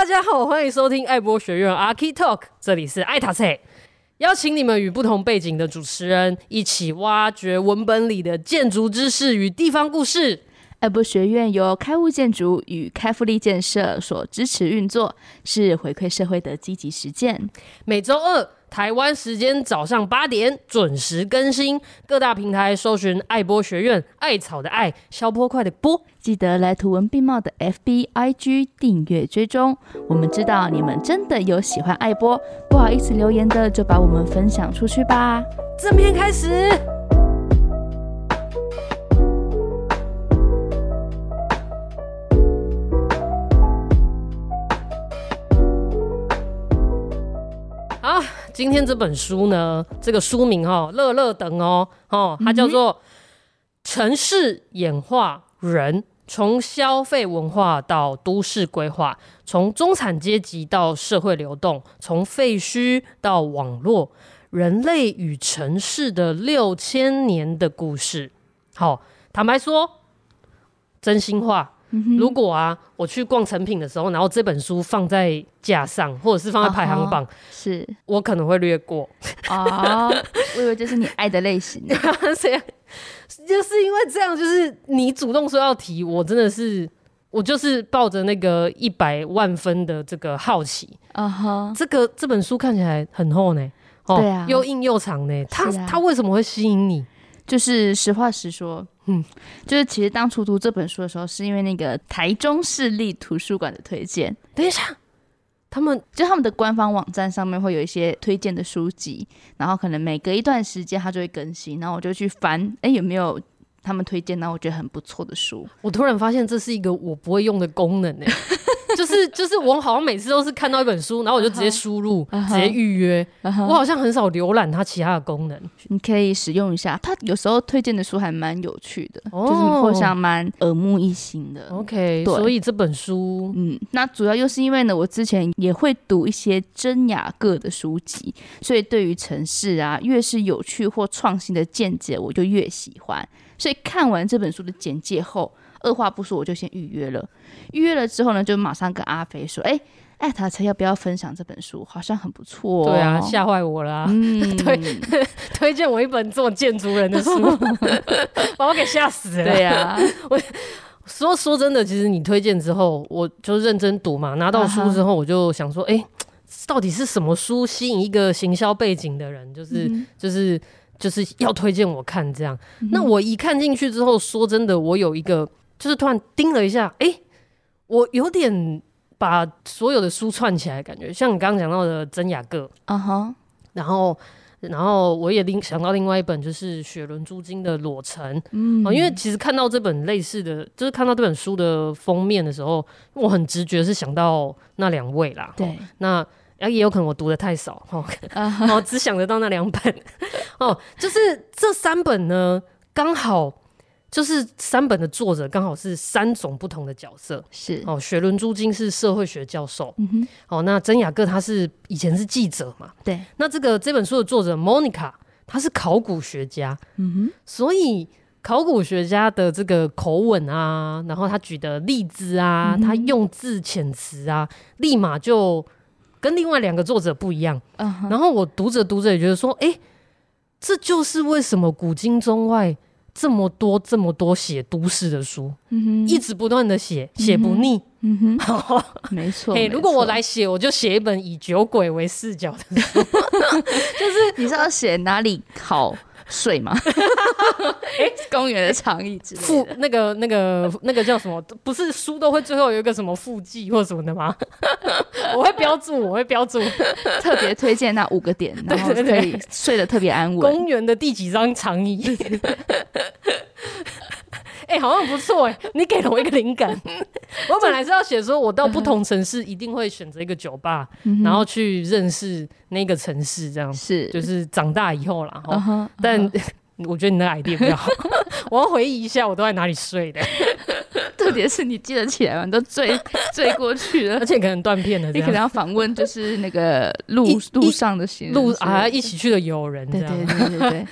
大家好，欢迎收听爱博学院 Archi Talk，这里是爱塔菜，邀请你们与不同背景的主持人一起挖掘文本里的建筑知识与地方故事。爱博学院由开物建筑与开复力建设所支持运作，是回馈社会的积极实践。每周二台湾时间早上八点准时更新，各大平台搜寻爱播学院，艾草的艾，消波快的波，记得来图文并茂的 FB IG 订阅追踪。我们知道你们真的有喜欢爱播，不好意思留言的就把我们分享出去吧。正片开始。今天这本书呢，这个书名哈、哦，乐乐等哦，哦，它叫做《城市演化人：从消费文化到都市规划，从中产阶级到社会流动，从废墟到网络，人类与城市的六千年的故事》。好，坦白说，真心话。如果啊，我去逛成品的时候，然后这本书放在架上，或者是放在排行榜，uh 是我可能会略过。啊、uh 我以为这是你爱的类型。就是因为这样，就是你主动说要提，我真的是，我就是抱着那个一百万分的这个好奇。啊哈，这个这本书看起来很厚呢，哦，对啊，又硬又长呢。它、啊、它为什么会吸引你？就是实话实说。嗯，就是其实当初读这本书的时候，是因为那个台中市立图书馆的推荐。等一下，他们就他们的官方网站上面会有一些推荐的书籍，然后可能每隔一段时间它就会更新，然后我就去翻，哎、欸，有没有他们推荐，然后我觉得很不错的书。我突然发现这是一个我不会用的功能呢。就 是就是，我好像每次都是看到一本书，然后我就直接输入，uh -huh. 直接预约。Uh -huh. 我好像很少浏览它其他的功能。你可以使用一下，它有时候推荐的书还蛮有趣的，oh. 就是或像蛮耳目一新的。OK，对，所以这本书，嗯，那主要又是因为呢，我之前也会读一些真雅各的书籍，所以对于城市啊，越是有趣或创新的见解，我就越喜欢。所以看完这本书的简介后，二话不说，我就先预约了。预约了之后呢，就马上跟阿飞说：“哎、欸，艾塔才要不要分享这本书？好像很不错、哦。”对啊，吓坏我了、啊。嗯，推 推荐我一本做建筑人的书，把我给吓死了。对呀、啊，我说说真的，其实你推荐之后，我就认真读嘛。拿到书之后，我就想说：“哎、欸，到底是什么书吸引一个行销背景的人？就是、嗯、就是就是要推荐我看这样。嗯”那我一看进去之后，说真的，我有一个。就是突然盯了一下，哎、欸，我有点把所有的书串起来，感觉像你刚刚讲到的真雅各，啊哈，然后，然后我也另想到另外一本，就是雪伦租金的裸城，嗯，因为其实看到这本类似的，就是看到这本书的封面的时候，我很直觉是想到那两位啦，对，那也有可能我读的太少，哦，哦，只想得到那两本，哦，就是这三本呢，刚好。就是三本的作者刚好是三种不同的角色，是。哦，雪伦租金是社会学教授，嗯哼，哦，那真雅各他是以前是记者嘛，对，那这个这本书的作者 Monica 他是考古学家，嗯哼，所以考古学家的这个口吻啊，然后他举的例子啊，嗯、他用字遣词啊，立马就跟另外两个作者不一样，嗯，然后我读着读着也觉得说，哎、欸，这就是为什么古今中外。这么多这么多写都市的书，嗯，一直不断的写，写不腻，嗯哼，没错。嘿，如果我来写，我就写一本以酒鬼为视角的书，就是你知道写哪里好睡吗？哎、欸，公园的长椅之类的附那个那个那个叫什么？不是书都会最后有一个什么附记或什么的吗？我会标注，我会标注，特别推荐那五个点，然后可以睡得特别安稳。公园的第几张长椅？哎、欸，好像不错哎、欸，你给了我一个灵感。我本来是要写说，我到不同城市一定会选择一个酒吧，然后去认识那个城市，这样是就是长大以后啦。哈。但 我觉得你的 idea 比较好。我要回忆一下，我都在哪里睡的。特别是你记得起来吗？都醉醉过去了，而且可能断片了。你可能要访问，就是那个路路上的行路啊，一起去的友人。对对对对对。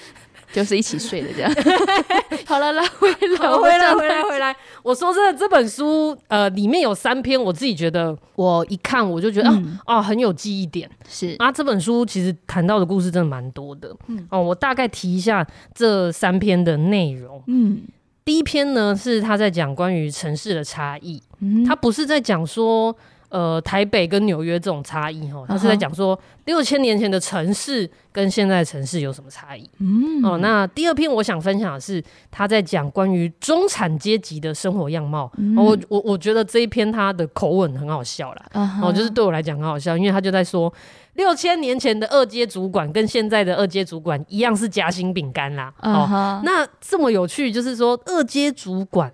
就是一起睡的这样。好了，来回来，回来，回来，回来。我说真的，这本书呃里面有三篇，我自己觉得我一看我就觉得、嗯、啊啊很有记忆点。是啊，这本书其实谈到的故事真的蛮多的。嗯哦，我大概提一下这三篇的内容。嗯，第一篇呢是他在讲关于城市的差异。嗯，他不是在讲说。呃，台北跟纽约这种差异哈，他是在讲说六千年前的城市跟现在的城市有什么差异。嗯，哦，那第二篇我想分享的是他在讲关于中产阶级的生活样貌。嗯、我我我觉得这一篇他的口吻很好笑啦，哦、uh，huh. 就是对我来讲很好笑，因为他就在说六千年前的二阶主管跟现在的二阶主管一样是夹心饼干啦。Uh huh. 哦，那这么有趣，就是说二阶主管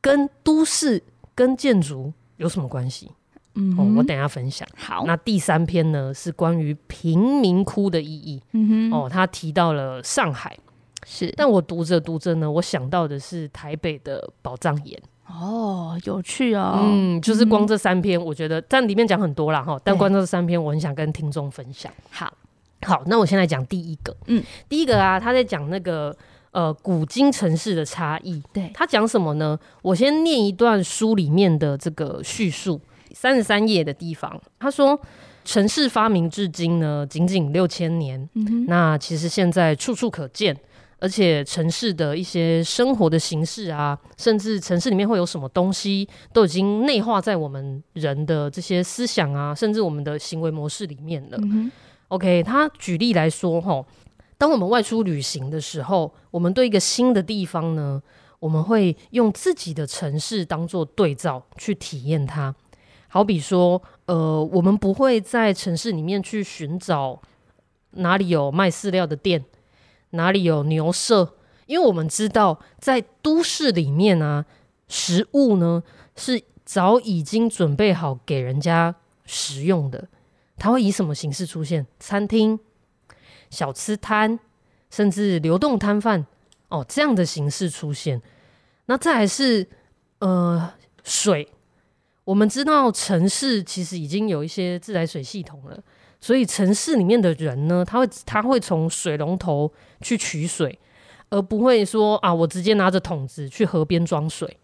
跟都市跟建筑。有什么关系？嗯、哦，我等一下分享。好，那第三篇呢是关于贫民窟的意义。嗯哼，哦，他提到了上海，是，但我读着读着呢，我想到的是台北的宝藏岩。哦，有趣哦。嗯，就是光这三篇，我觉得但里面讲很多啦哈，但光这三篇，我很想跟听众分享。好，好，那我先来讲第一个。嗯，第一个啊，他在讲那个。呃，古今城市的差异，对，他讲什么呢？我先念一段书里面的这个叙述，三十三页的地方，他说，城市发明至今呢，仅仅六千年，嗯、那其实现在处处可见，而且城市的一些生活的形式啊，甚至城市里面会有什么东西，都已经内化在我们人的这些思想啊，甚至我们的行为模式里面了。嗯、OK，他举例来说，哈。当我们外出旅行的时候，我们对一个新的地方呢，我们会用自己的城市当做对照去体验它。好比说，呃，我们不会在城市里面去寻找哪里有卖饲料的店，哪里有牛舍，因为我们知道在都市里面啊，食物呢是早已经准备好给人家食用的。它会以什么形式出现？餐厅。小吃摊，甚至流动摊贩，哦，这样的形式出现。那再来是呃水，我们知道城市其实已经有一些自来水系统了，所以城市里面的人呢，他会他会从水龙头去取水，而不会说啊，我直接拿着桶子去河边装水。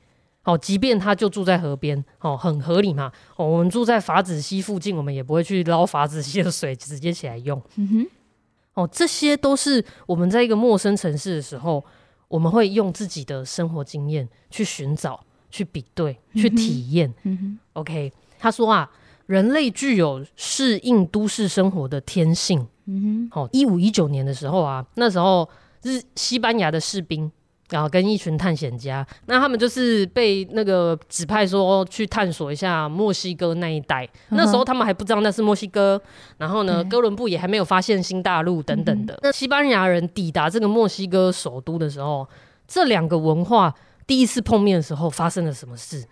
哦，即便他就住在河边，哦，很合理嘛。我们住在法子溪附近，我们也不会去捞法子溪的水直接起来用。嗯哼。哦，这些都是我们在一个陌生城市的时候，我们会用自己的生活经验去寻找、去比对、去体验。嗯哼，OK，他说啊，人类具有适应都市生活的天性。嗯哼，好，一五一九年的时候啊，那时候日西班牙的士兵。然后跟一群探险家，那他们就是被那个指派说去探索一下墨西哥那一带。嗯、那时候他们还不知道那是墨西哥，然后呢，嗯、哥伦布也还没有发现新大陆等等的。嗯、那西班牙人抵达这个墨西哥首都的时候，这两个文化第一次碰面的时候发生了什么事？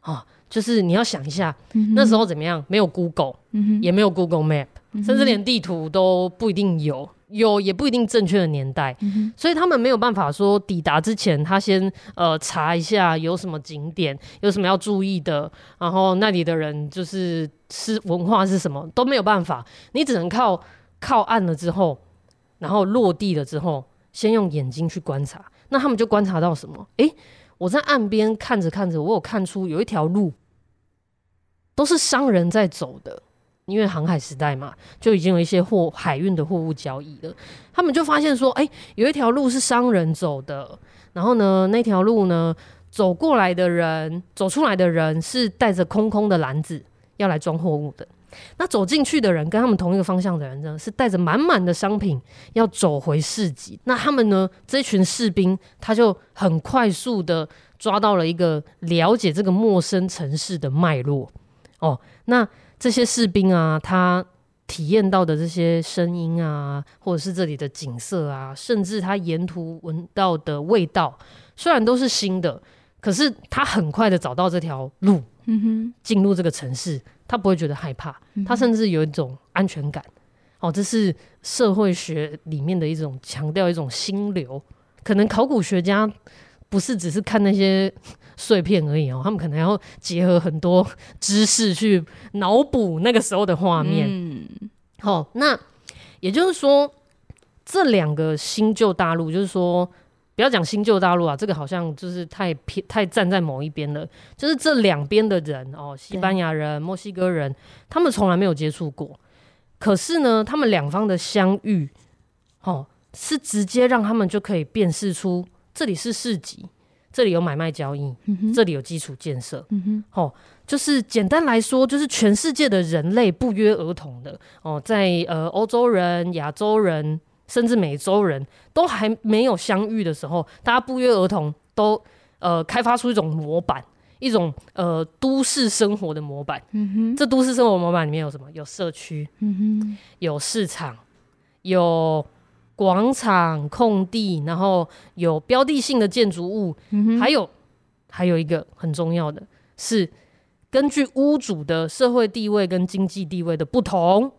啊，就是你要想一下，嗯、那时候怎么样？没有 Google，、也没有 Google Map，、嗯、甚至连地图都不一定有。有也不一定正确的年代，嗯、所以他们没有办法说抵达之前，他先呃查一下有什么景点，有什么要注意的，然后那里的人就是是文化是什么都没有办法，你只能靠靠岸了之后，然后落地了之后，先用眼睛去观察。那他们就观察到什么？诶，我在岸边看着看着，我有看出有一条路，都是商人在走的。因为航海时代嘛，就已经有一些货海运的货物交易了。他们就发现说，哎、有一条路是商人走的。然后呢，那条路呢，走过来的人，走出来的人是带着空空的篮子要来装货物的。那走进去的人跟他们同一个方向的人呢，是带着满满的商品要走回市集。那他们呢，这群士兵他就很快速的抓到了一个了解这个陌生城市的脉络。哦，那。这些士兵啊，他体验到的这些声音啊，或者是这里的景色啊，甚至他沿途闻到的味道，虽然都是新的，可是他很快的找到这条路，嗯哼，进入这个城市，他不会觉得害怕，他甚至有一种安全感。哦，这是社会学里面的一种强调一种心流，可能考古学家不是只是看那些。碎片而已哦，他们可能要结合很多知识去脑补那个时候的画面。嗯，好，那也就是说，这两个新旧大陆，就是说。不要讲新旧大陆啊，这个好像就是太偏太站在某一边了。就是这两边的人哦，西班牙人、墨西哥人，他们从来没有接触过。可是呢，他们两方的相遇，哦，是直接让他们就可以辨识出这里是市集，这里有买卖交易，嗯、这里有基础建设。嗯哦，就是简单来说，就是全世界的人类不约而同的哦，在呃欧洲人、亚洲人。甚至美洲人都还没有相遇的时候，大家不约而同都呃开发出一种模板，一种呃都市生活的模板。嗯哼，这都市生活模板里面有什么？有社区，嗯哼，有市场，有广场、空地，然后有标的性的建筑物，还有还有一个很重要的是，根据屋主的社会地位跟经济地位的不同。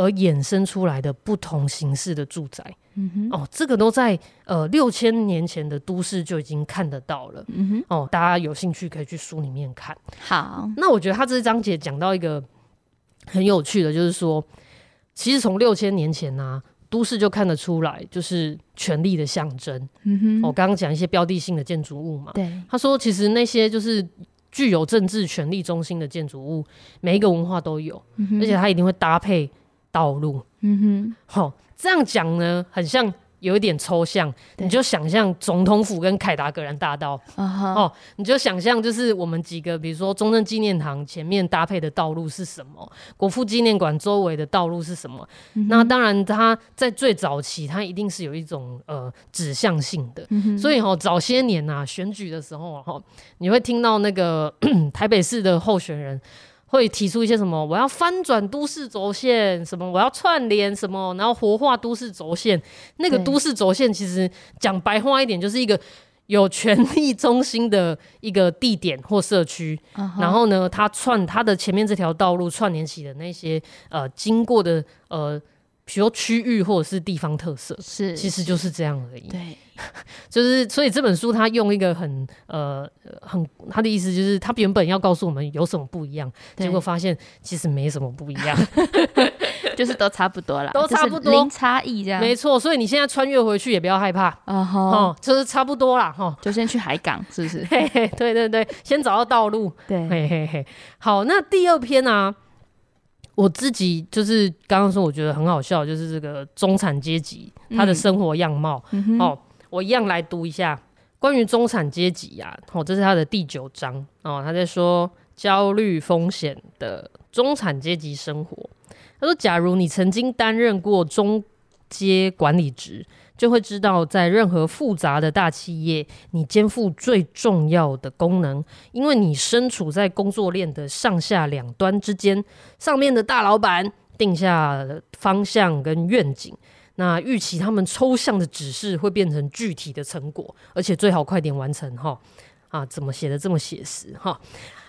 而衍生出来的不同形式的住宅，嗯哼，哦，这个都在呃六千年前的都市就已经看得到了，嗯哼，哦，大家有兴趣可以去书里面看。好，那我觉得他这章节讲到一个很有趣的，就是说，其实从六千年前呢、啊，都市就看得出来，就是权力的象征。嗯哼，我刚刚讲一些标的性的建筑物嘛，对，他说其实那些就是具有政治权力中心的建筑物，每一个文化都有，嗯、而且它一定会搭配。道路，嗯哼，好，这样讲呢，很像有一点抽象。你就想象总统府跟凯达格兰大道，uh -huh. 哦，你就想象就是我们几个，比如说中正纪念堂前面搭配的道路是什么，国父纪念馆周围的道路是什么。Uh. 那当然，它在最早期，它一定是有一种呃指向性的。Uh. 所以哈、哦，早些年呐、啊，选举的时候哈、哦，你会听到那个 台北市的候选人。会提出一些什么？我要翻转都市轴线，什么我要串联什么，然后活化都市轴线。那个都市轴线其实讲白话一点，就是一个有权力中心的一个地点或社区。Uh -huh. 然后呢，它串它的前面这条道路串联起的那些呃经过的呃。比如区域或者是地方特色，是其实就是这样而已。对，就是所以这本书它用一个很呃很他的意思就是他原本要告诉我们有什么不一样，结果发现其实没什么不一样，就是都差不多啦，都差不多，零差异这样。没错，所以你现在穿越回去也不要害怕 uh 哦，就是差不多啦哈、哦，就先去海港是不是？嘿嘿，对对对，先找到道路。对，嘿嘿嘿。好，那第二篇呢、啊？我自己就是刚刚说，我觉得很好笑，就是这个中产阶级他的生活样貌。嗯、哦，我一样来读一下关于中产阶级呀。哦，这是他的第九章哦，他在说焦虑风险的中产阶级生活。他说，假如你曾经担任过中阶管理职。就会知道，在任何复杂的大企业，你肩负最重要的功能，因为你身处在工作链的上下两端之间。上面的大老板定下方向跟愿景，那预期他们抽象的指示会变成具体的成果，而且最好快点完成哈。啊，怎么写的这么写实哈？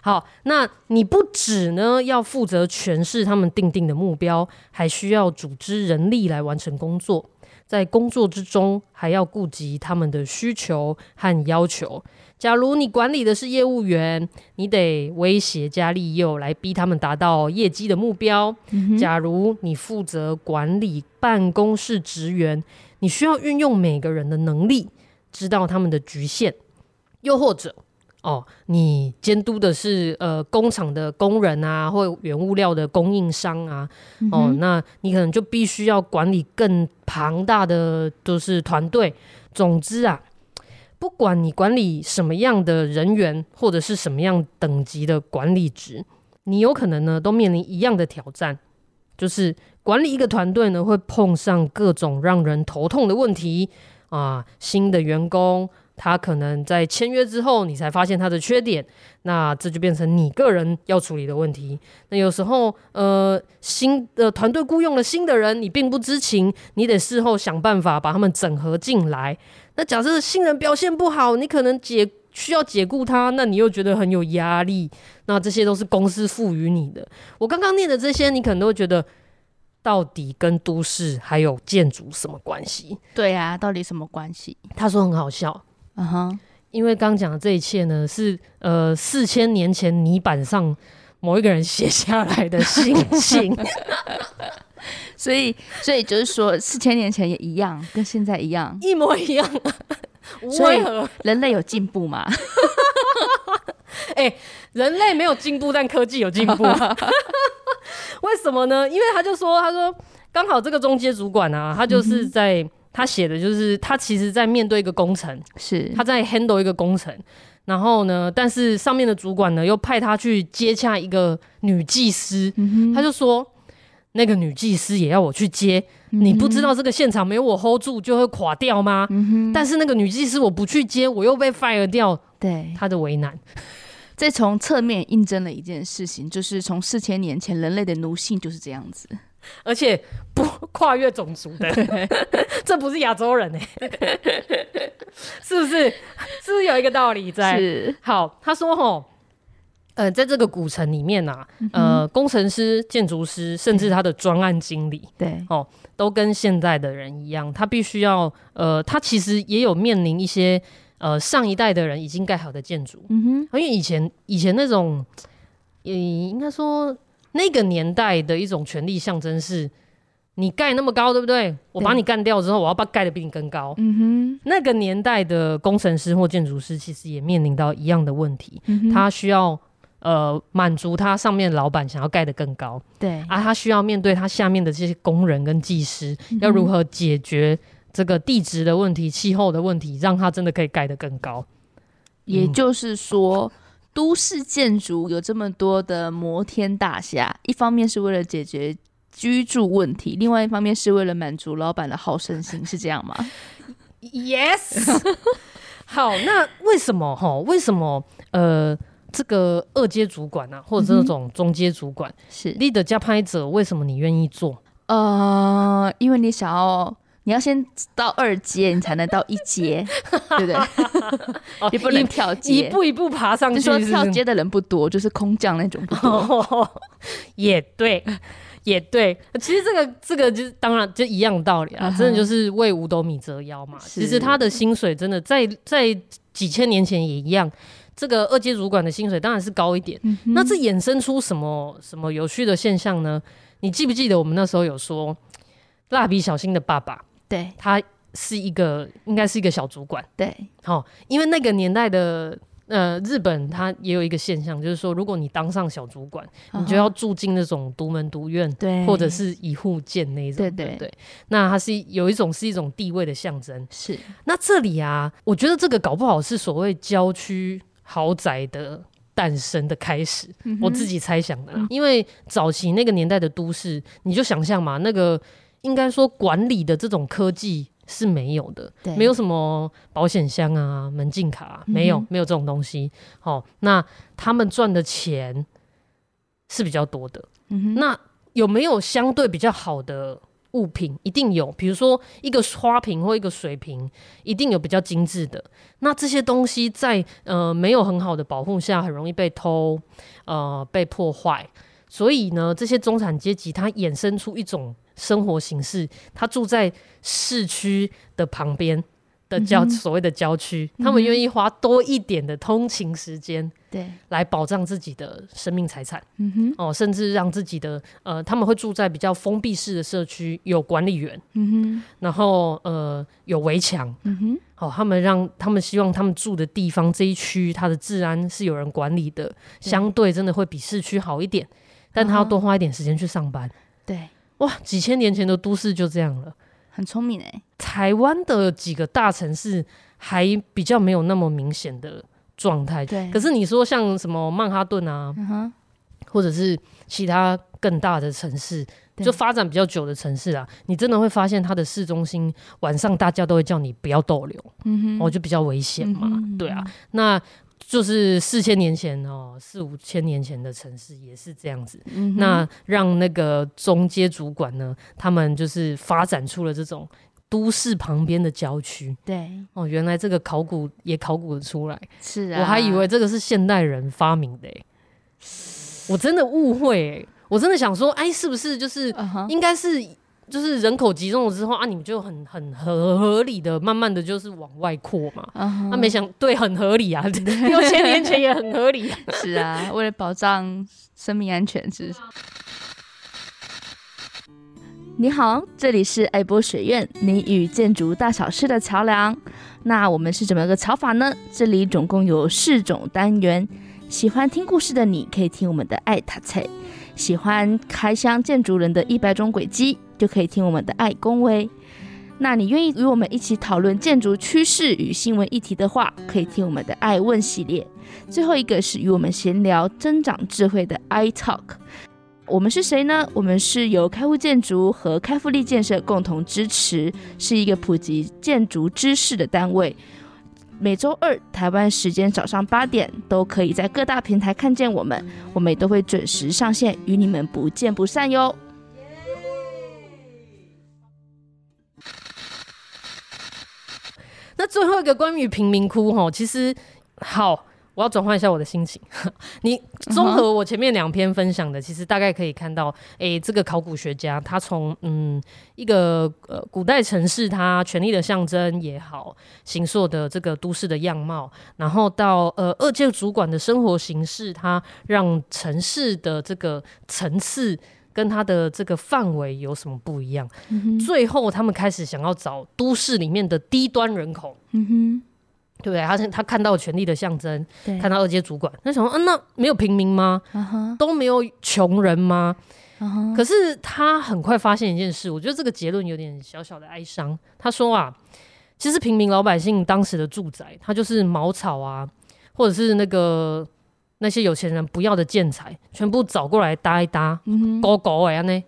好，那你不只呢要负责诠释他们定定的目标，还需要组织人力来完成工作。在工作之中，还要顾及他们的需求和要求。假如你管理的是业务员，你得威胁加利诱来逼他们达到业绩的目标。嗯。假如你负责管理办公室职员，你需要运用每个人的能力，知道他们的局限。又或者，哦，你监督的是呃工厂的工人啊，或原物料的供应商啊，嗯、哦，那你可能就必须要管理更庞大的都是团队。总之啊，不管你管理什么样的人员，或者是什么样等级的管理职，你有可能呢都面临一样的挑战，就是管理一个团队呢会碰上各种让人头痛的问题啊，新的员工。他可能在签约之后，你才发现他的缺点，那这就变成你个人要处理的问题。那有时候，呃，新的团队雇佣了新的人，你并不知情，你得事后想办法把他们整合进来。那假设新人表现不好，你可能解需要解雇他，那你又觉得很有压力。那这些都是公司赋予你的。我刚刚念的这些，你可能都会觉得，到底跟都市还有建筑什么关系？对啊，到底什么关系？他说很好笑。嗯哼，因为刚讲的这一切呢，是呃四千年前泥板上某一个人写下来的心情。所以，所以就是说，四千年前也一样，跟现在一样，一模一样。为何人类有进步吗？哎、欸，人类没有进步，但科技有进步。为什么呢？因为他就说，他说刚好这个中介主管啊，他就是在、嗯、他写的就是他其实在面对一个工程，是他在 handle 一个工程，然后呢，但是上面的主管呢又派他去接洽一个女技师，嗯、他就说。那个女技师也要我去接，嗯、你不知道这个现场没有我 hold 住就会垮掉吗？嗯、但是那个女技师我不去接，我又被 fire 掉，对她的为难。这从侧面印证了一件事情，就是从四千年前人类的奴性就是这样子，而且不 跨越种族的，这不是亚洲人哎、欸，是不是？是不是有一个道理在？是好，他说吼。呃，在这个古城里面啊，呃，工程师、建筑师，甚至他的专案经理，对，哦，都跟现在的人一样，他必须要，呃，他其实也有面临一些，呃，上一代的人已经盖好的建筑，嗯哼，因为以前以前那种，也应该说那个年代的一种权力象征是，你盖那么高，对不对？我把你干掉之后，我要把盖得比你更高，嗯哼，那个年代的工程师或建筑师其实也面临到一样的问题，嗯、他需要。呃，满足他上面老板想要盖得更高，对，啊，他需要面对他下面的这些工人跟技师，嗯、要如何解决这个地质的问题、气候的问题，让他真的可以盖得更高。也就是说，嗯、都市建筑有这么多的摩天大厦，一方面是为了解决居住问题，另外一方面是为了满足老板的好胜心，是这样吗？Yes。好，那为什么？哈，为什么？呃。这个二阶主管啊，或者是那种中阶主管，嗯、是 leader 加拍者，为什么你愿意做？呃，因为你想要，你要先到二阶，你才能到一阶，对不对？你不能跳阶，一步一步爬上去说跳阶的人不多，就是空降那种不多。也对，也对。其实这个这个就是当然就一样道理啊，uh 真的就是为五斗米折腰嘛。其实他的薪水真的在在几千年前也一样。这个二阶主管的薪水当然是高一点，嗯、那这衍生出什么什么有趣的现象呢？你记不记得我们那时候有说，蜡笔小新的爸爸，对，他是一个应该是一个小主管，对，好、哦，因为那个年代的呃日本，它也有一个现象，就是说，如果你当上小主管，你就要住进那种独门独院，对，或者是一户建那种，对对。对，那它是有一种是一种地位的象征，是。那这里啊，我觉得这个搞不好是所谓郊区。豪宅的诞生的开始，嗯、我自己猜想的，嗯、因为早期那个年代的都市，你就想象嘛，那个应该说管理的这种科技是没有的，对没有什么保险箱啊、门禁卡、啊，没有，嗯、没有这种东西。好，那他们赚的钱是比较多的。那有没有相对比较好的？物品一定有，比如说一个花瓶或一个水瓶，一定有比较精致的。那这些东西在呃没有很好的保护下，很容易被偷，呃被破坏。所以呢，这些中产阶级它衍生出一种生活形式，他住在市区的旁边。的郊所谓的郊区，嗯、他们愿意花多一点的通勤时间，对，来保障自己的生命财产，嗯哼，哦，甚至让自己的呃，他们会住在比较封闭式的社区，有管理员，嗯哼，然后呃，有围墙，嗯哼，哦，他们让他们希望他们住的地方这一区，它的治安是有人管理的，对。相对真的会比市区好一点，但他要多花一点时间去上班，对，哇，几千年前的都市就这样了。很聪明哎、欸，台湾的几个大城市还比较没有那么明显的状态。对，可是你说像什么曼哈顿啊，嗯、或者是其他更大的城市，就发展比较久的城市啊，你真的会发现它的市中心晚上大家都会叫你不要逗留，嗯哼，哦，就比较危险嘛。嗯哼对啊，那。就是四千年前哦，四五千年前的城市也是这样子。嗯、那让那个中阶主管呢，他们就是发展出了这种都市旁边的郊区。对哦，原来这个考古也考古得出来。是啊，我还以为这个是现代人发明的，我真的误会。我真的想说，哎，是不是就是应该是就是人口集中了之后啊，你们就很很合合理的，慢慢的就是往外扩嘛。那、uh huh. 啊、没想对，很合理啊，六千年前也很合理。是啊，为了保障生命安全，是。你好，这里是爱博学院，你与建筑大小事的桥梁。那我们是怎么个桥法呢？这里总共有四种单元。喜欢听故事的你可以听我们的爱塔菜，喜欢开箱建筑人的一百种轨迹，就可以听我们的爱公微。那你愿意与我们一起讨论建筑趋势与新闻议题的话，可以听我们的爱问系列。最后一个是与我们闲聊增长智慧的爱 Talk。我们是谁呢？我们是由开户建筑和开复力建设共同支持，是一个普及建筑知识的单位。每周二台湾时间早上八点，都可以在各大平台看见我们。我们也都会准时上线，与你们不见不散哟。那最后一个关于贫民窟，哈，其实好。我要转换一下我的心情。你综合我前面两篇分享的，其实大概可以看到，哎、欸，这个考古学家他从嗯一个呃古代城市它权力的象征也好，形塑的这个都市的样貌，然后到呃二阶主管的生活形式，它让城市的这个层次跟它的这个范围有什么不一样？嗯、最后他们开始想要找都市里面的低端人口。嗯哼。对不对？他他看到权力的象征，看到二阶主管，他想说：“嗯、啊，那没有平民吗？Uh huh. 都没有穷人吗？” uh huh. 可是他很快发现一件事，我觉得这个结论有点小小的哀伤。他说啊，其实平民老百姓当时的住宅，他就是茅草啊，或者是那个那些有钱人不要的建材，全部找过来搭一搭，高高哎呀呢，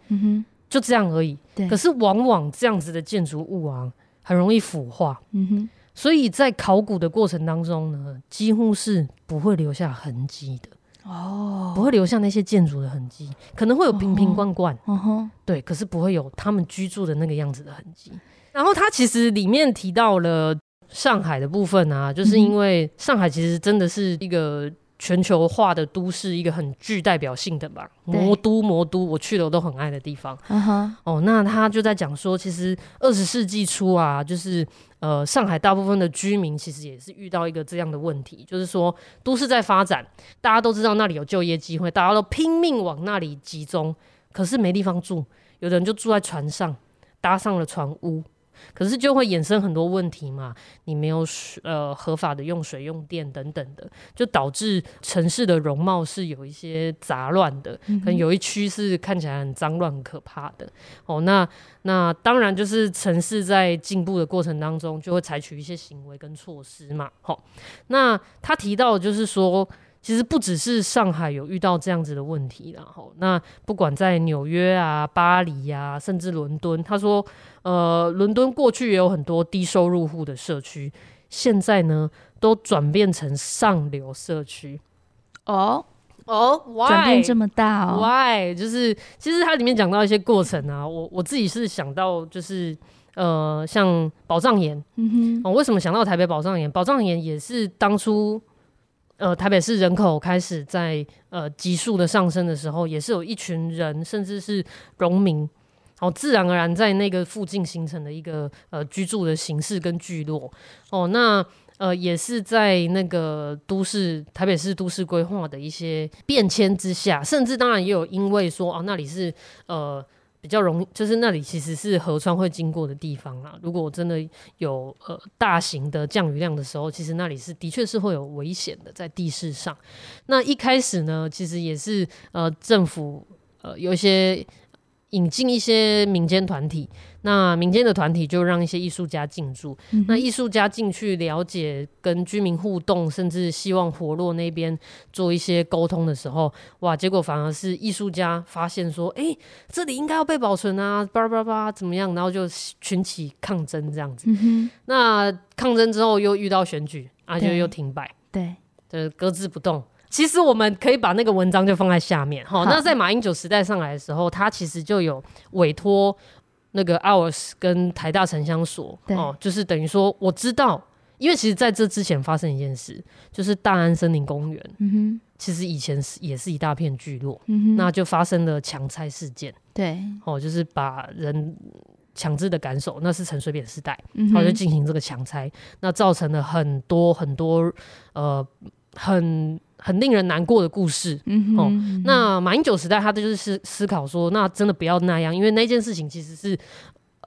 就这样而已。对可是往往这样子的建筑物啊，很容易腐化。嗯哼。所以在考古的过程当中呢，几乎是不会留下痕迹的哦，不会留下那些建筑的痕迹，可能会有瓶瓶罐罐，哦哦、对，可是不会有他们居住的那个样子的痕迹。然后他其实里面提到了上海的部分啊，就是因为上海其实真的是一个。全球化的都市，一个很具代表性的吧，魔都魔都，我去了我都很爱的地方。Uh huh. 哦，那他就在讲说，其实二十世纪初啊，就是呃，上海大部分的居民其实也是遇到一个这样的问题，就是说都市在发展，大家都知道那里有就业机会，大家都拼命往那里集中，可是没地方住，有的人就住在船上，搭上了船屋。可是就会衍生很多问题嘛，你没有水呃合法的用水用电等等的，就导致城市的容貌是有一些杂乱的，可能有一区是看起来很脏乱、很可怕的。哦，那那当然就是城市在进步的过程当中，就会采取一些行为跟措施嘛。好、哦，那他提到就是说。其实不只是上海有遇到这样子的问题，然后那不管在纽约啊、巴黎呀、啊，甚至伦敦，他说，呃，伦敦过去也有很多低收入户的社区，现在呢都转变成上流社区。哦哦，转变这么大哦？Why？就是其实它里面讲到一些过程啊，我我自己是想到就是呃，像宝藏岩，嗯哼，我、哦、为什么想到台北宝藏岩？宝藏岩也是当初。呃，台北市人口开始在呃急速的上升的时候，也是有一群人，甚至是农民，哦，自然而然在那个附近形成的一个呃居住的形式跟聚落。哦，那呃也是在那个都市台北市都市规划的一些变迁之下，甚至当然也有因为说哦那里是呃。比较容易，就是那里其实是河川会经过的地方啦。如果真的有呃大型的降雨量的时候，其实那里是的确是会有危险的，在地势上。那一开始呢，其实也是呃政府呃有一些引进一些民间团体。那民间的团体就让一些艺术家进驻，嗯、那艺术家进去了解跟居民互动，甚至希望活络那边做一些沟通的时候，哇，结果反而是艺术家发现说，哎、欸，这里应该要被保存啊，叭叭叭怎么样？然后就群起抗争这样子。嗯、那抗争之后又遇到选举，啊、就又停摆，对，就是搁置不动。其实我们可以把那个文章就放在下面哈。好。那在马英九时代上来的时候，他其实就有委托。那个 OURS 跟台大城乡所对。哦，就是等于说我知道，因为其实在这之前发生一件事，就是大安森林公园，嗯哼，其实以前是也是一大片聚落，嗯哼，那就发生了强拆事件，对，哦，就是把人强制的赶走，那是陈水扁时代，然后就进行这个强拆，那造成了很多很多呃很很令人难过的故事，嗯哼，哦，那马英九时代他就是思思考说，那真的不要那样，因为那件事情其实是。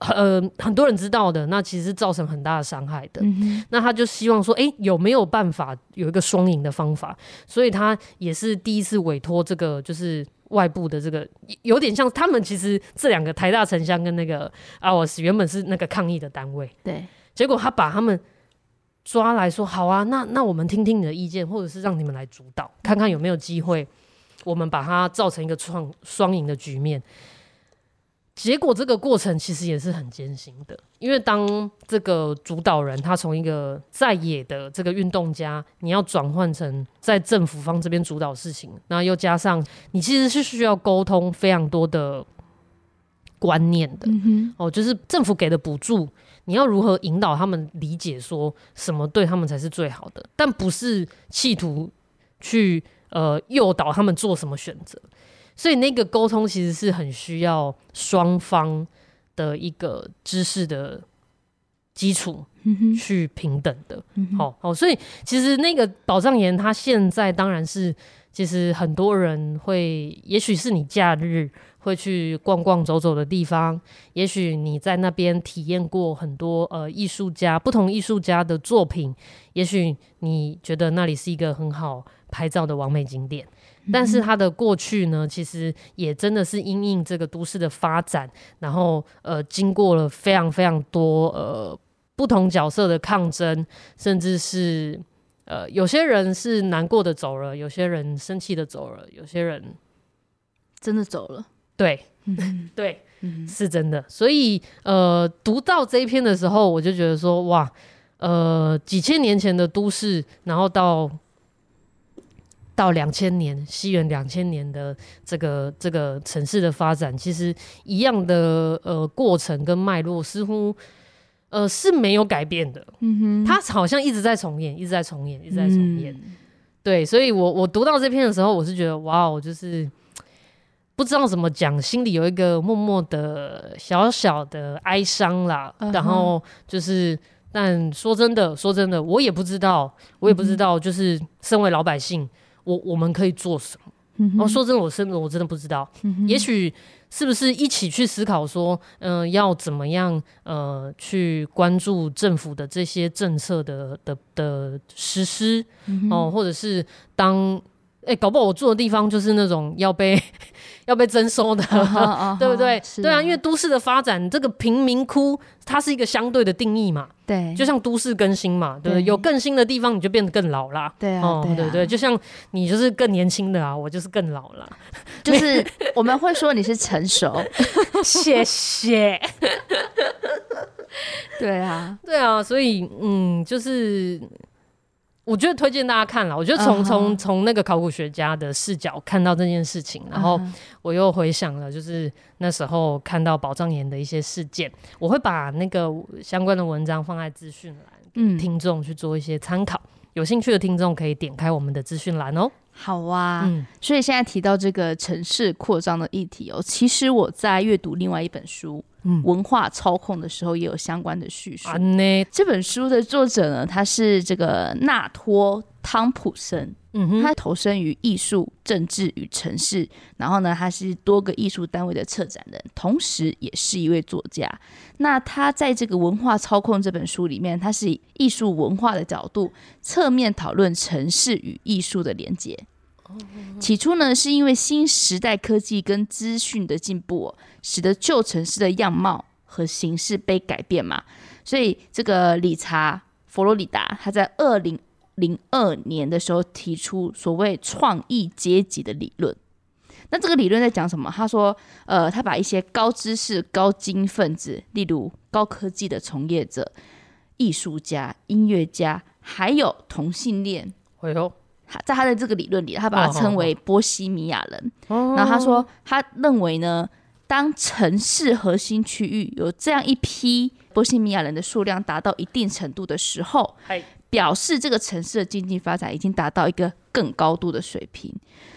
呃，很多人知道的，那其实造成很大的伤害的。嗯、那他就希望说，哎、欸，有没有办法有一个双赢的方法？所以他也是第一次委托这个，就是外部的这个，有点像他们其实这两个台大城乡跟那个阿瓦斯原本是那个抗议的单位，对。结果他把他们抓来说，好啊，那那我们听听你的意见，或者是让你们来主导，看看有没有机会，我们把它造成一个创双赢的局面。结果这个过程其实也是很艰辛的，因为当这个主导人他从一个在野的这个运动家，你要转换成在政府方这边主导事情，然后又加上你其实是需要沟通非常多的观念的，嗯、哦，就是政府给的补助，你要如何引导他们理解说什么对他们才是最好的，但不是企图去呃诱导他们做什么选择。所以那个沟通其实是很需要双方的一个知识的基础去平等的。好，好，所以其实那个保障员他现在当然是，其实很多人会，也许是你假日会去逛逛走走的地方，也许你在那边体验过很多呃艺术家不同艺术家的作品，也许你觉得那里是一个很好拍照的完美景点。但是它的过去呢，其实也真的是因应这个都市的发展，然后呃，经过了非常非常多呃不同角色的抗争，甚至是呃有些人是难过的走了，有些人生气的走了，有些人真的走了。对，嗯、对，嗯、是真的。所以呃，读到这一篇的时候，我就觉得说，哇，呃，几千年前的都市，然后到。到两千年，西元两千年的这个这个城市的发展，其实一样的呃过程跟脉络，似乎呃是没有改变的。嗯哼，它好像一直在重演，一直在重演，一直在重演。嗯、对，所以我我读到这篇的时候，我是觉得哇，我就是不知道怎么讲，心里有一个默默的小小的哀伤啦。Uh 然后就是，但说真的，说真的，我也不知道，我也不知道，就是身为老百姓。我我们可以做什么？嗯、哼然后说真的，我真的我真的不知道。嗯、也许是不是一起去思考说，嗯、呃，要怎么样呃去关注政府的这些政策的的的实施哦、嗯呃，或者是当。哎、欸，搞不好我住的地方就是那种要被要被征收的，uh huh, uh huh, 对不对？对啊，因为都市的发展，这个贫民窟它是一个相对的定义嘛。对，就像都市更新嘛，对，对有更新的地方，你就变得更老啦。对啊，哦、对，啊对对，就像你就是更年轻的啊，我就是更老了。就是我们会说你是成熟，谢谢。对啊，对啊，所以嗯，就是。我觉得推荐大家看了，我觉得从从从那个考古学家的视角看到这件事情，然后我又回想了，就是那时候看到宝藏岩的一些事件，我会把那个相关的文章放在资讯栏，听众去做一些参考。有兴趣的听众可以点开我们的资讯栏哦。好啊，嗯，所以现在提到这个城市扩张的议题哦，其实我在阅读另外一本书。文化操控的时候也有相关的叙述。嗯、这本书的作者呢，他是这个纳托汤普森。他投身于艺术、政治与城市，然后呢，他是多个艺术单位的策展人，同时也是一位作家。那他在这个文化操控这本书里面，他是以艺术文化的角度，侧面讨论城市与艺术的连结。起初呢，是因为新时代科技跟资讯的进步，哦，使得旧城市的样貌和形式被改变嘛。所以这个理查·佛罗里达他在二零零二年的时候提出所谓创意阶级的理论。那这个理论在讲什么？他说，呃，他把一些高知识、高精分子，例如高科技的从业者、艺术家、音乐家，还有同性恋，会有。在他的这个理论里，他把它称为波西米亚人。Oh, oh. 然后他说，他认为呢，当城市核心区域有这样一批波西米亚人的数量达到一定程度的时候.表示这个城市的经济发展已经达到一个更高度的水平。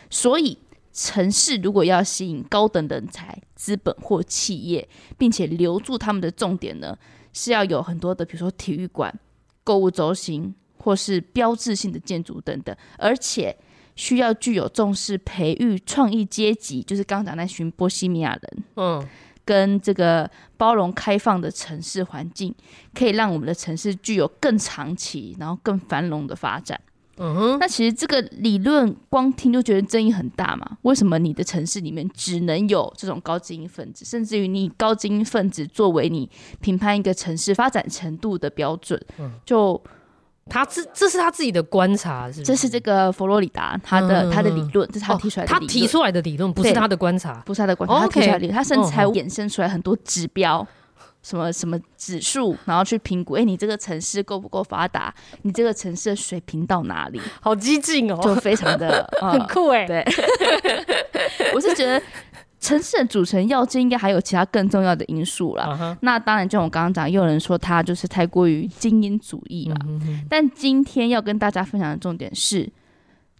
所以，城市如果要吸引高等人才、资本或企业，并且留住他们的重点呢，是要有很多的，比如说体育馆、购物中心，或是标志性的建筑等等，而且需要具有重视培育创意阶级，就是刚刚讲那群波西米亚人，嗯。跟这个包容开放的城市环境，可以让我们的城市具有更长期，然后更繁荣的发展。嗯哼，那其实这个理论光听就觉得争议很大嘛？为什么你的城市里面只能有这种高精英分子，甚至于你高精英分子作为你评判一个城市发展程度的标准？嗯，就。他这这是他自己的观察，是，是这是这个佛罗里达他的、嗯、他的理论，这是他提出来的、哦。他提出来的理论不是他的观察，不是他的观察，哦、他提出来的理论，他甚至还衍生出来很多指标，哦、什么什么指数，然后去评估，哎，你这个城市够不够发达？你这个城市的水平到哪里？好激进哦，就非常的、嗯、很酷哎。对，我是觉得。城市的组成要件应该还有其他更重要的因素啦。Uh huh. 那当然，就我刚刚讲，又有人说他就是太过于精英主义了。Uh huh. 但今天要跟大家分享的重点是，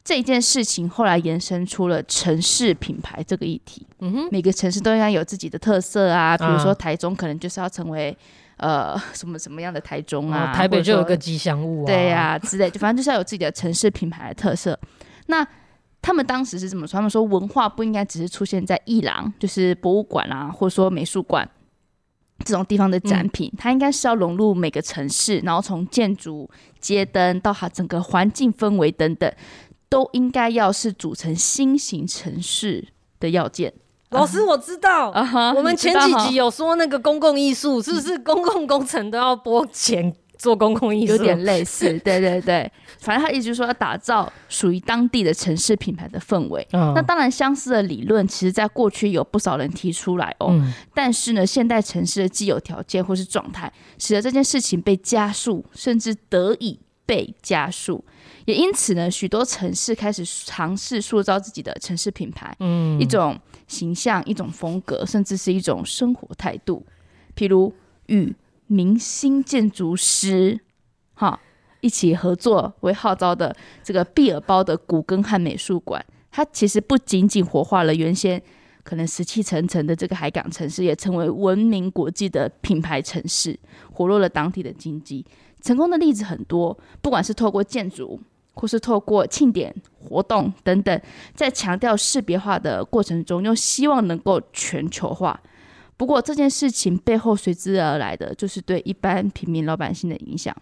这件事情后来延伸出了城市品牌这个议题。Uh huh. 每个城市都应该有自己的特色啊，比如说台中可能就是要成为、uh. 呃 什么什么样的台中啊，uh. 台北就有个吉祥物啊，对呀、啊、之类，就反正就是要有自己的城市品牌的特色。那他们当时是这么说，他们说文化不应该只是出现在艺廊，就是博物馆啊，或者说美术馆这种地方的展品，嗯、它应该是要融入每个城市，然后从建筑、街灯到它整个环境氛围等等，都应该要是组成新型城市的要件。老师，我知道，啊、哈我们前几集有说那个公共艺术，是不是公共工程都要拨钱？做公共艺术有点类似，对对对，反正他一直说要打造属于当地的城市品牌的氛围。嗯、那当然，相似的理论其实在过去有不少人提出来哦。嗯、但是呢，现代城市的既有条件或是状态，使得这件事情被加速，甚至得以被加速。也因此呢，许多城市开始尝试塑造自己的城市品牌，嗯，一种形象、一种风格，甚至是一种生活态度。譬如与明星建筑师，哈，一起合作为号召的这个毕尔包的古根汉美术馆，它其实不仅仅活化了原先可能死气沉沉的这个海港城市，也成为闻名国际的品牌城市，活络了当地的经济。成功的例子很多，不管是透过建筑，或是透过庆典活动等等，在强调识别化的过程中，又希望能够全球化。不过这件事情背后随之而来的，就是对一般平民老百姓的影响。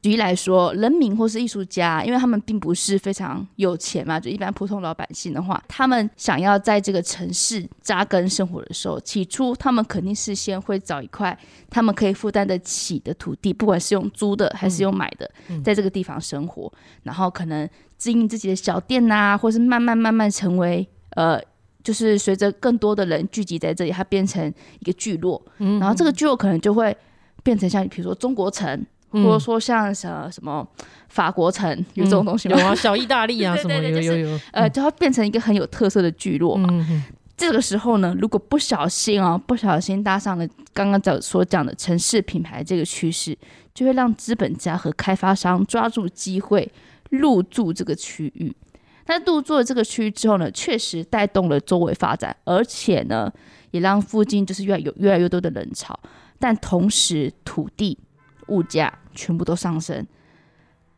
举例来说，人民或是艺术家，因为他们并不是非常有钱嘛，就一般普通老百姓的话，他们想要在这个城市扎根生活的时候，起初他们肯定是先会找一块他们可以负担得起的土地，不管是用租的还是用买的，在这个地方生活，然后可能经营自己的小店呐、啊，或是慢慢慢慢成为呃。就是随着更多的人聚集在这里，它变成一个聚落，嗯、然后这个聚落可能就会变成像，比如说中国城，嗯、或者说像什么什么法国城，有这种东西吗？有啊，小意大利啊，什么有有有，呃，就它变成一个很有特色的聚落。嘛。嗯、这个时候呢，如果不小心啊，不小心搭上了刚刚讲所讲的城市品牌这个趋势，就会让资本家和开发商抓住机会入驻这个区域。但入驻了这个区域之后呢，确实带动了周围发展，而且呢，也让附近就是越来有越来越多的人潮。但同时，土地、物价全部都上升，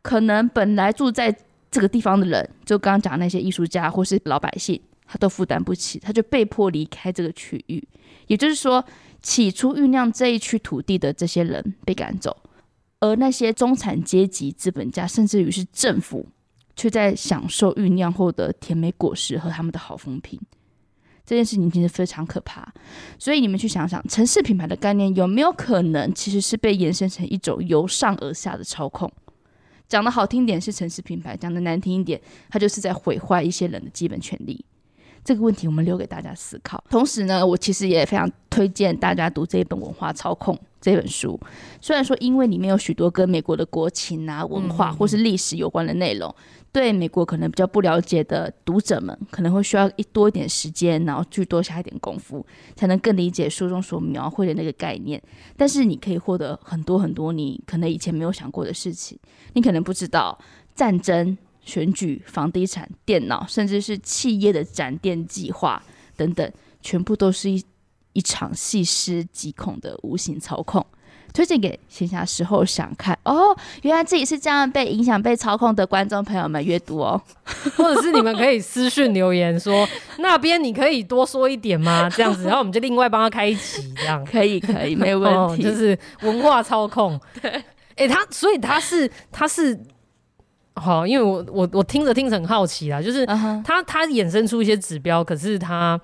可能本来住在这个地方的人，就刚刚讲那些艺术家或是老百姓，他都负担不起，他就被迫离开这个区域。也就是说，起初酝酿这一区土地的这些人被赶走，而那些中产阶级、资本家，甚至于是政府。却在享受酝酿后的甜美果实和他们的好风评，这件事情其实非常可怕。所以你们去想想，城市品牌的概念有没有可能其实是被延伸成一种由上而下的操控？讲的好听点是城市品牌，讲的难听一点，它就是在毁坏一些人的基本权利。这个问题我们留给大家思考。同时呢，我其实也非常推荐大家读这一本《文化操控》这本书。虽然说，因为里面有许多跟美国的国情啊、文化或是历史有关的内容。对美国可能比较不了解的读者们，可能会需要一多一点时间，然后去多下一点功夫，才能更理解书中所描绘的那个概念。但是你可以获得很多很多你可能以前没有想过的事情。你可能不知道战争选举、房地产、电脑，甚至是企业的展店计划等等，全部都是一一场细思极恐的无形操控。推荐给闲暇时候想看哦，原来自己是这样被影响、被操控的观众朋友们阅读哦，或者是你们可以私讯留言说那边你可以多说一点吗？这样子，然后我们就另外帮他开一集，这样可以可以没问题，哦、就是文化操控。对，哎、欸，他所以他是他是好，因为我我我听着听着很好奇啦，就是他他衍生出一些指标，可是他。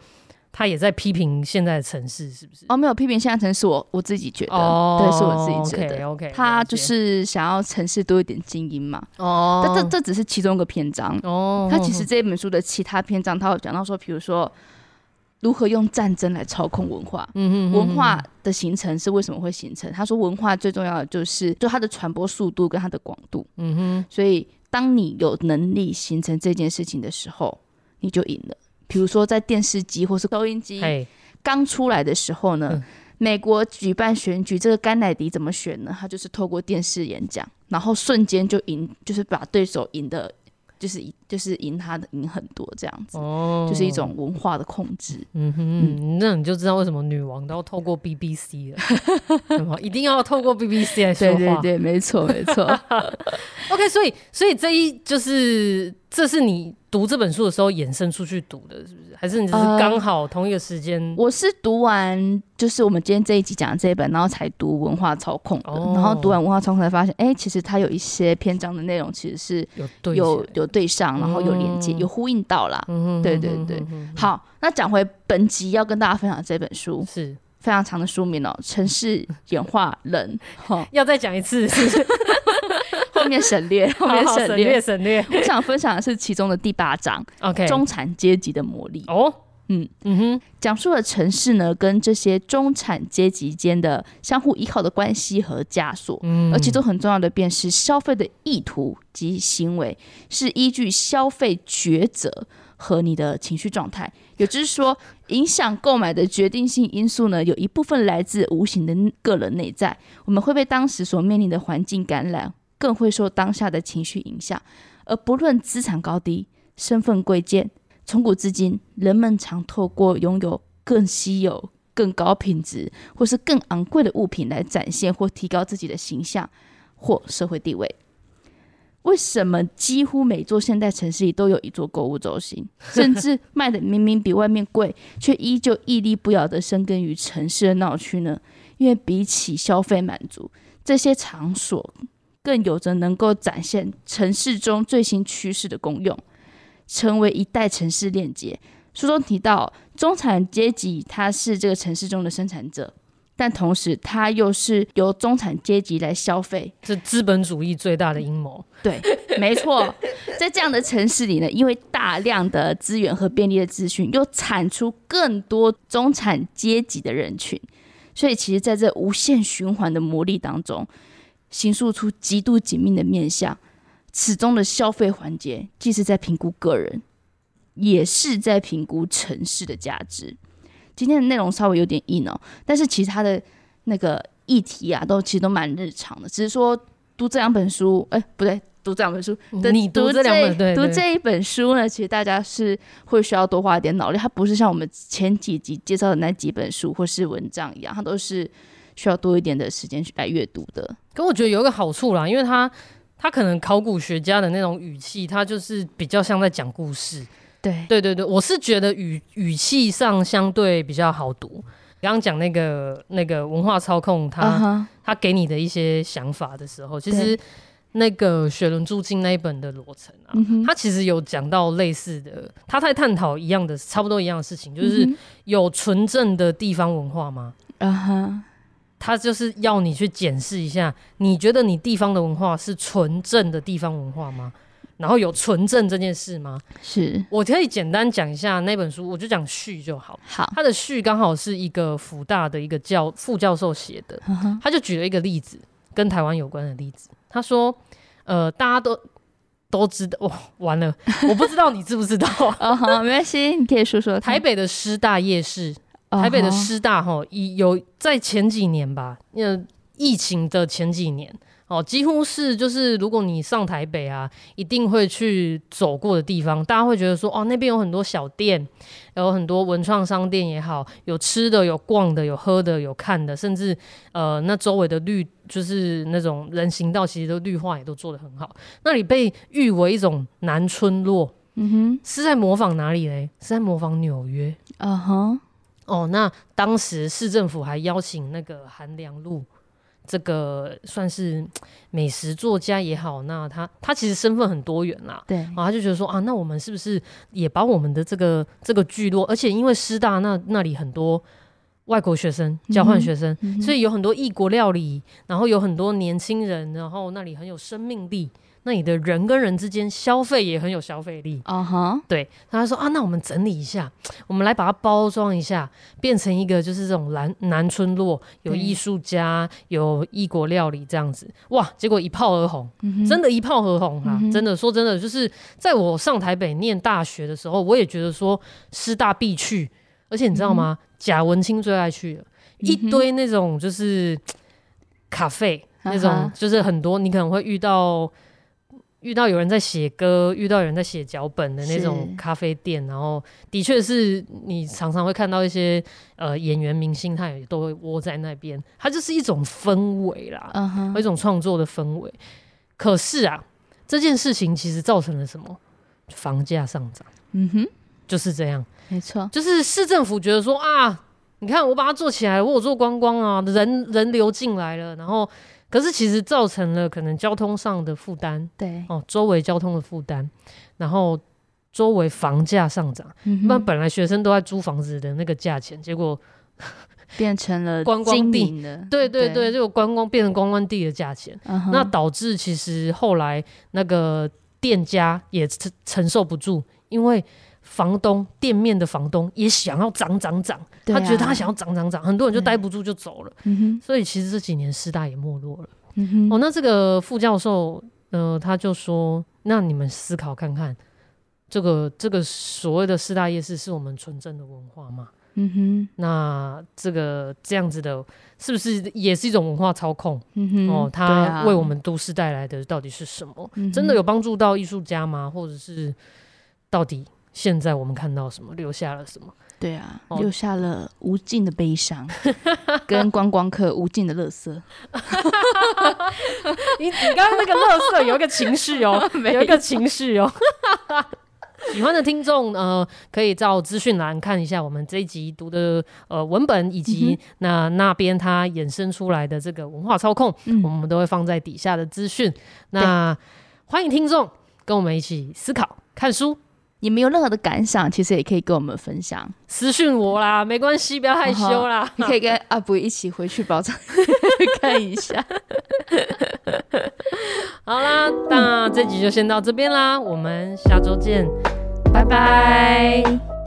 他也在批评现在的城市，是不是？哦，没有批评现在城市，我我自己觉得，哦、对，是我自己觉得。OK，, okay 他就是想要城市多一点精英嘛。哦，但这这只是其中一个篇章。哦，他其实这本书的其他篇章，他有讲到说，比如说如何用战争来操控文化。嗯哼，文化的形成是为什么会形成？他说，文化最重要的就是就它的传播速度跟它的广度。嗯哼，所以当你有能力形成这件事情的时候，你就赢了。比如说，在电视机或是收音机刚出来的时候呢，美国举办选举，这个甘乃迪怎么选呢？他就是透过电视演讲，然后瞬间就赢，就是把对手赢的。就是就是赢他的赢很多这样子，哦，就是一种文化的控制。嗯哼，嗯，那你就知道为什么女王都要透过 BBC 了，一定要透过 BBC 来说话。对对对，没错没错。OK，所以所以这一就是这是你读这本书的时候衍生出去读的，是不是？还是你只是刚好同一个时间？呃，我是读完。就是我们今天这一集讲的这一本，然后才读文化操控的，哦、然后读完文化操控才发现，哎、欸，其实它有一些篇章的内容其实是有对有有对上，然后有连接，嗯、有呼应到啦。嗯、对对对，嗯、好，那讲回本集要跟大家分享的这本书。是。非常长的书名哦，《城市演化人》。好，要再讲一次是是，后面省略，后面省略。省略。我想分享的是其中的第八章，OK，中产阶级的魔力。哦。嗯。嗯哼，讲述了城市呢跟这些中产阶级间的相互依靠的关系和枷锁，嗯，而其中很重要的便是消费的意图及行为是依据消费抉择和你的情绪状态，也就是说，影响购买的决定性因素呢，有一部分来自无形的个人内在，我们会被当时所面临的环境感染，更会受当下的情绪影响，而不论资产高低、身份贵贱。从古至今，人们常透过拥有更稀有、更高品质或是更昂贵的物品来展现或提高自己的形象或社会地位。为什么几乎每座现代城市里都有一座购物中心，甚至 卖的明明比外面贵，却依旧屹立不摇的生根于城市的闹区呢？因为比起消费满足，这些场所更有着能够展现城市中最新趋势的功用。成为一代城市链接。书中提到，中产阶级它是这个城市中的生产者，但同时它又是由中产阶级来消费，是资本主义最大的阴谋。对，没错。在这样的城市里呢，因为大量的资源和便利的资讯，又产出更多中产阶级的人群，所以其实在这无限循环的魔力当中，形塑出极度紧密的面向。此中的消费环节，既是在评估个人，也是在评估城市的价值。今天的内容稍微有点硬哦，但是其他的那个议题啊，都其实都蛮日常的。只是说读这两本书，哎、欸，不对，读这两本书，你读这两本，对，读这一本书呢，其实大家是会需要多花一点脑力。它不是像我们前几集介绍的那几本书或是文章一样，它都是需要多一点的时间去来阅读的。可我觉得有一个好处啦，因为他。他可能考古学家的那种语气，他就是比较像在讲故事。对对对对，我是觉得语语气上相对比较好读。刚刚讲那个那个文化操控他，他、uh huh. 他给你的一些想法的时候，其实那个雪伦住进那一本的罗城啊，他、uh. 其实有讲到类似的，他在探讨一样的差不多一样的事情，就是有纯正的地方文化吗？啊哈、uh。Huh. 他就是要你去检视一下，你觉得你地方的文化是纯正的地方文化吗？然后有纯正这件事吗？是，我可以简单讲一下那本书，我就讲序就好。好，他的序刚好是一个福大的一个教副教授写的，他就举了一个例子，跟台湾有关的例子。他说，呃，大家都都知道，哇，完了，我不知道你知不知道啊？好，没关系，你可以说说。台北的师大夜市。台北的师大哈，有在前几年吧，那，疫情的前几年哦，几乎是就是如果你上台北啊，一定会去走过的地方。大家会觉得说，哦，那边有很多小店，有很多文创商店也好，有吃的，有逛的，有喝的，有看的，甚至呃，那周围的绿就是那种人行道，其实都绿化也都做得很好。那里被誉为一种南村落。嗯哼，是在模仿哪里嘞？是在模仿纽约。嗯哼，哦，那当时市政府还邀请那个韩良露，这个算是美食作家也好，那他他其实身份很多元啦。对，然后他就觉得说啊，那我们是不是也把我们的这个这个聚落，而且因为师大那那里很多外国学生交换学生，嗯嗯，所以有很多异国料理，然后有很多年轻人，然后那里很有生命力。那你的人跟人之间消费也很有消费力，啊哈、uh，huh. 对，他说啊，那我们整理一下，我们来把它包装一下，变成一个就是这种南南村落，有艺术家，有异国料理这样子，哇，结果一炮而红，嗯、真的，一炮而红哈、啊，嗯、真的说真的，就是在我上台北念大学的时候，我也觉得说师大必去，而且你知道吗？贾、文清最爱去了，一堆那种就是 咖啡，那种就是很多你可能会遇到。遇到有人在写歌，遇到有人在写脚本的那种咖啡店，然后的确是你常常会看到一些呃演员明星，他也都会窝在那边，它就是一种氛围啦，uh huh. 一种创作的氛围。可是啊，这件事情其实造成了什么？房价上涨。嗯哼，就是这样，没错，就是市政府觉得说啊，你看我把它做起来，我有做观光啊，人人流进来了，然后。可是其实造成了可能交通上的负担，对。哦，周围交通的负担，然后周围房价上涨，那、嗯、本来学生都在租房子的那个价钱，结果 变成了观光地。的，对对对，这个观光变成观光地的价钱，嗯、那导致其实后来那个店家也承承受不住，因为。房东店面的房东也想要涨涨涨，他觉得他想要涨涨涨，很多人就待不住就走了。所以其实这几年师大也没落了。哦，那这个副教授，呃，他就说：“那你们思考看看，这个这个所谓的师大夜市是我们纯正的文化吗？嗯哼，那这个这样子的，是不是也是一种文化操控？嗯哼，哦，他为我们都市带来的到底是什么？真的有帮助到艺术家吗？或者是到底？”现在我们看到什么，留下了什么？对啊，哦、留下了无尽的悲伤，跟观光客无尽的乐色。你你刚刚那个乐色有一个情绪哦，有一个情绪哦。喜欢的听众呃，可以照资讯栏看一下我们这一集读的呃文本，以及那那边它衍生出来的这个文化操控，嗯、我们都会放在底下的资讯。那对欢迎听众跟我们一起思考看书。你没有任何的感想，其实也可以跟我们分享，私讯我啦，没关系，不要害羞啦。你可以跟阿布一起回去包场 看一下。好啦，那这集就先到这边啦，我们下周见，拜拜。